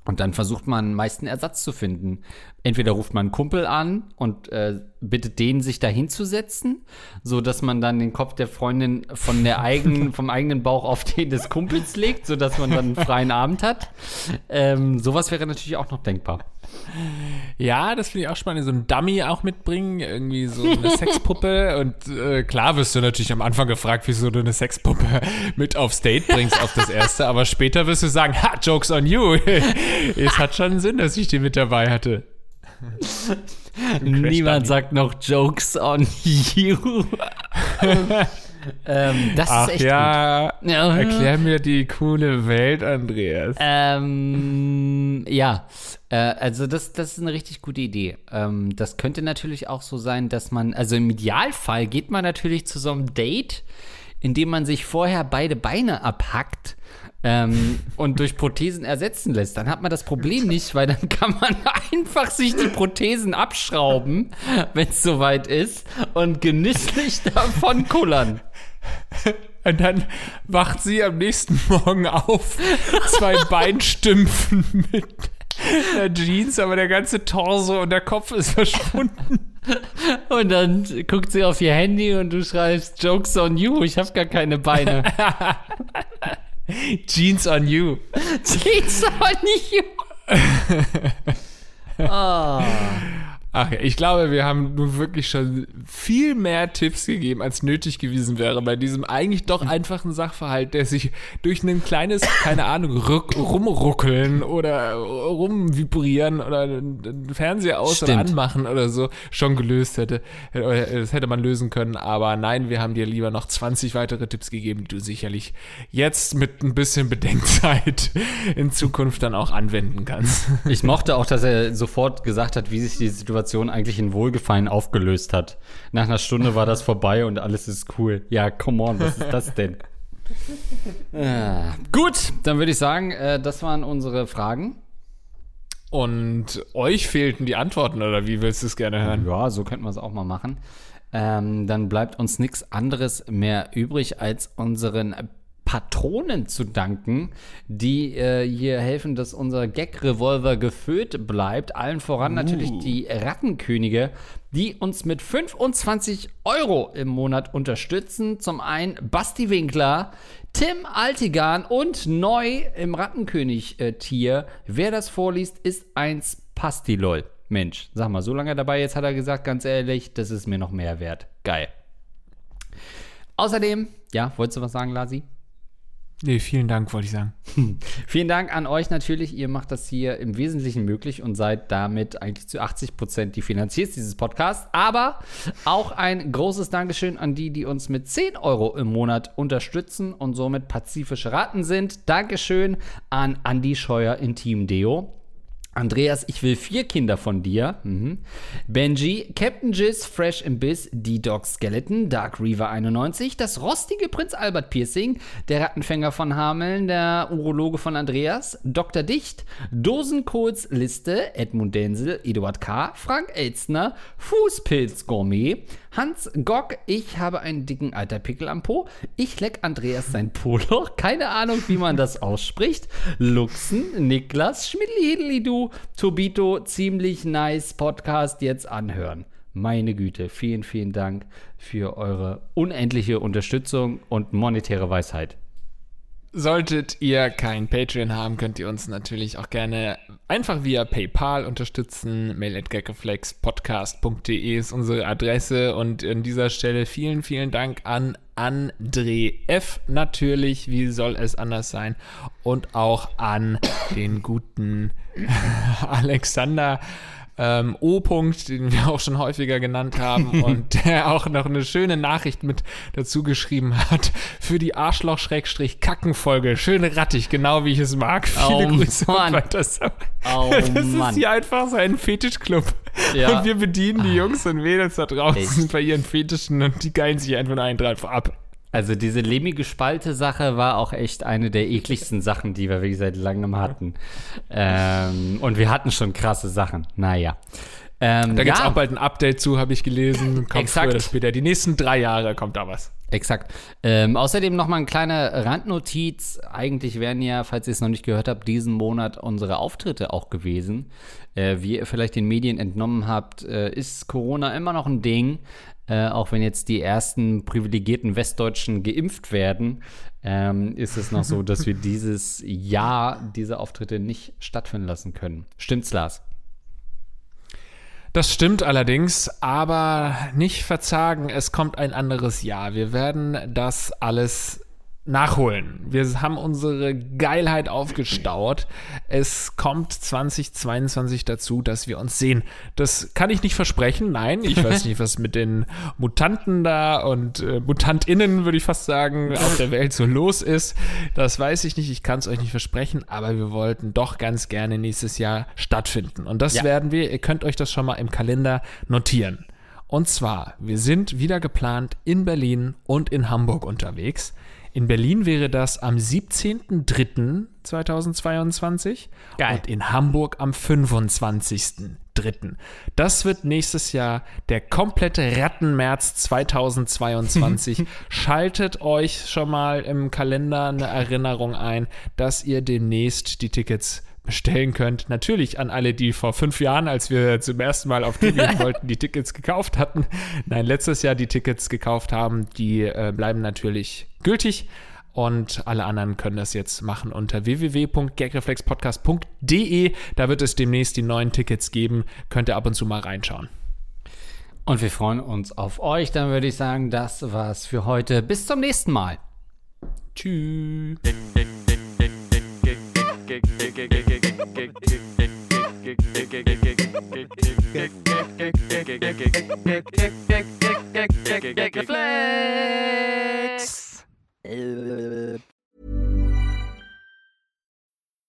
Und dann versucht man meist einen Ersatz zu finden. Entweder ruft man einen Kumpel an und äh, bittet den, sich da hinzusetzen, so dass man dann den Kopf der Freundin von der eigenen, vom eigenen Bauch auf den des Kumpels legt, so dass man dann einen freien Abend hat. Ähm, sowas wäre natürlich auch noch denkbar. Ja, das finde ich auch spannend. So ein Dummy auch mitbringen, irgendwie so eine Sexpuppe. Und äh, klar wirst du natürlich am Anfang gefragt, wieso du eine Sexpuppe mit aufs Date bringst auf das erste. Aber später wirst du sagen, ha, Jokes on you. es hat schon Sinn, dass ich die mit dabei hatte. Niemand sagt noch Jokes on you. ähm, das Ach ist echt ja, gut. Ja. Erklär mir die coole Welt, Andreas. Ähm, ja, äh, also das, das ist eine richtig gute Idee. Ähm, das könnte natürlich auch so sein, dass man, also im Idealfall geht man natürlich zu so einem Date, indem man sich vorher beide Beine abhackt ähm, und durch Prothesen ersetzen lässt. Dann hat man das Problem nicht, weil dann kann man einfach sich die Prothesen abschrauben, wenn es soweit ist, und genüsslich davon kullern. Und dann wacht sie am nächsten Morgen auf, zwei Beinstümpfen mit der Jeans, aber der ganze Torso und der Kopf ist verschwunden. Und dann guckt sie auf ihr Handy und du schreibst Jokes on you, ich habe gar keine Beine. Jeans on you. Jeans on you. oh. Ach ja, ich glaube, wir haben nun wirklich schon viel mehr Tipps gegeben, als nötig gewesen wäre bei diesem eigentlich doch einfachen Sachverhalt, der sich durch ein kleines, keine Ahnung, rumruckeln oder rumvibrieren oder einen Fernseher aus Stimmt. oder anmachen oder so schon gelöst hätte. Das hätte man lösen können, aber nein, wir haben dir lieber noch 20 weitere Tipps gegeben, die du sicherlich jetzt mit ein bisschen Bedenkzeit in Zukunft dann auch anwenden kannst. Ich mochte auch, dass er sofort gesagt hat, wie sich die Situation Situation eigentlich in Wohlgefallen aufgelöst hat. Nach einer Stunde war das vorbei und alles ist cool. Ja, come on, was ist das denn? ah, gut, dann würde ich sagen, äh, das waren unsere Fragen. Und euch fehlten die Antworten, oder wie willst du es gerne hören? Ja, so könnten wir es auch mal machen. Ähm, dann bleibt uns nichts anderes mehr übrig, als unseren Patronen zu danken, die äh, hier helfen, dass unser Gag-Revolver gefüllt bleibt. Allen voran uh. natürlich die Rattenkönige, die uns mit 25 Euro im Monat unterstützen. Zum einen Basti Winkler, Tim Altigan und neu im Rattenkönig-Tier. Wer das vorliest, ist eins Pastilol. Mensch, sag mal, so lange dabei, jetzt hat er gesagt, ganz ehrlich, das ist mir noch mehr wert. Geil. Außerdem, ja, wolltest du was sagen, Lasi? Nee, vielen Dank, wollte ich sagen. vielen Dank an euch natürlich. Ihr macht das hier im Wesentlichen möglich und seid damit eigentlich zu 80 Prozent die Finanziers dieses Podcasts. Aber auch ein großes Dankeschön an die, die uns mit 10 Euro im Monat unterstützen und somit pazifische Raten sind. Dankeschön an Andy Scheuer in Team Deo. Andreas, ich will vier Kinder von dir. Mhm. Benji, Captain Jizz, Fresh im Biss, D-Dog Skeleton, Dark Reaver 91, das rostige Prinz Albert Piercing, der Rattenfänger von Hameln, der Urologe von Andreas, Dr. Dicht, Dosenkohls Liste, Edmund Denzel, Eduard K., Frank Elstner, Fußpilz Gourmet, Hans Gock, ich habe einen dicken Alterpickel am Po. Ich leck Andreas sein Polo. Keine Ahnung, wie man das ausspricht. Luxen, Niklas, Schmidli-Hidli-Du, Tobito, ziemlich nice Podcast jetzt anhören. Meine Güte, vielen, vielen Dank für eure unendliche Unterstützung und monetäre Weisheit. Solltet ihr kein Patreon haben, könnt ihr uns natürlich auch gerne einfach via PayPal unterstützen. Mail at gaggeflexpodcast.de ist unsere Adresse und an dieser Stelle vielen, vielen Dank an André F. natürlich, wie soll es anders sein? Und auch an den guten Alexander ähm, O-Punkt, den wir auch schon häufiger genannt haben und der auch noch eine schöne Nachricht mit dazu geschrieben hat für die Arschloch-Kacken-Folge. Schön rattig, genau wie ich es mag. Viele oh, Grüße Mann. Das, oh, das ist hier einfach sein Fetischclub. Ja. Und wir bedienen die Jungs und Mädels da draußen Echt? bei ihren Fetischen und die geilen sich einfach nur einen drauf ab. Also diese lehmige Spalte-Sache war auch echt eine der ekligsten Sachen, die wir wirklich seit langem hatten. Ähm, und wir hatten schon krasse Sachen. Naja. Ähm, da gibt es ja. auch bald ein Update zu, habe ich gelesen. Kommt Exakt. früher später. Die nächsten drei Jahre kommt da was. Exakt. Ähm, außerdem noch mal eine kleine Randnotiz. Eigentlich wären ja, falls ihr es noch nicht gehört habt, diesen Monat unsere Auftritte auch gewesen. Äh, wie ihr vielleicht den Medien entnommen habt, äh, ist Corona immer noch ein Ding. Äh, auch wenn jetzt die ersten privilegierten Westdeutschen geimpft werden, ähm, ist es noch so, dass wir dieses Jahr diese Auftritte nicht stattfinden lassen können. Stimmt's, Lars? Das stimmt allerdings, aber nicht verzagen, es kommt ein anderes Jahr. Wir werden das alles nachholen. Wir haben unsere Geilheit aufgestaut. Es kommt 2022 dazu, dass wir uns sehen. Das kann ich nicht versprechen. Nein, ich weiß nicht, was mit den Mutanten da und äh, MutantInnen, würde ich fast sagen, auf der Welt so los ist. Das weiß ich nicht. Ich kann es euch nicht versprechen, aber wir wollten doch ganz gerne nächstes Jahr stattfinden. Und das ja. werden wir. Ihr könnt euch das schon mal im Kalender notieren. Und zwar, wir sind wieder geplant in Berlin und in Hamburg unterwegs. In Berlin wäre das am 17.03.2022 Geil. und in Hamburg am 25.03. Das wird nächstes Jahr der komplette Rattenmärz 2022. Schaltet euch schon mal im Kalender eine Erinnerung ein, dass ihr demnächst die Tickets bestellen könnt. Natürlich an alle, die vor fünf Jahren, als wir zum ersten Mal auf Debian wollten, die Tickets gekauft hatten. Nein, letztes Jahr die Tickets gekauft haben, die äh, bleiben natürlich gültig. Und alle anderen können das jetzt machen unter www.gagreflexpodcast.de. Da wird es demnächst die neuen Tickets geben. Könnt ihr ab und zu mal reinschauen. Und wir freuen uns auf euch. Dann würde ich sagen, das war's für heute. Bis zum nächsten Mal. Tschüss. hey hey hey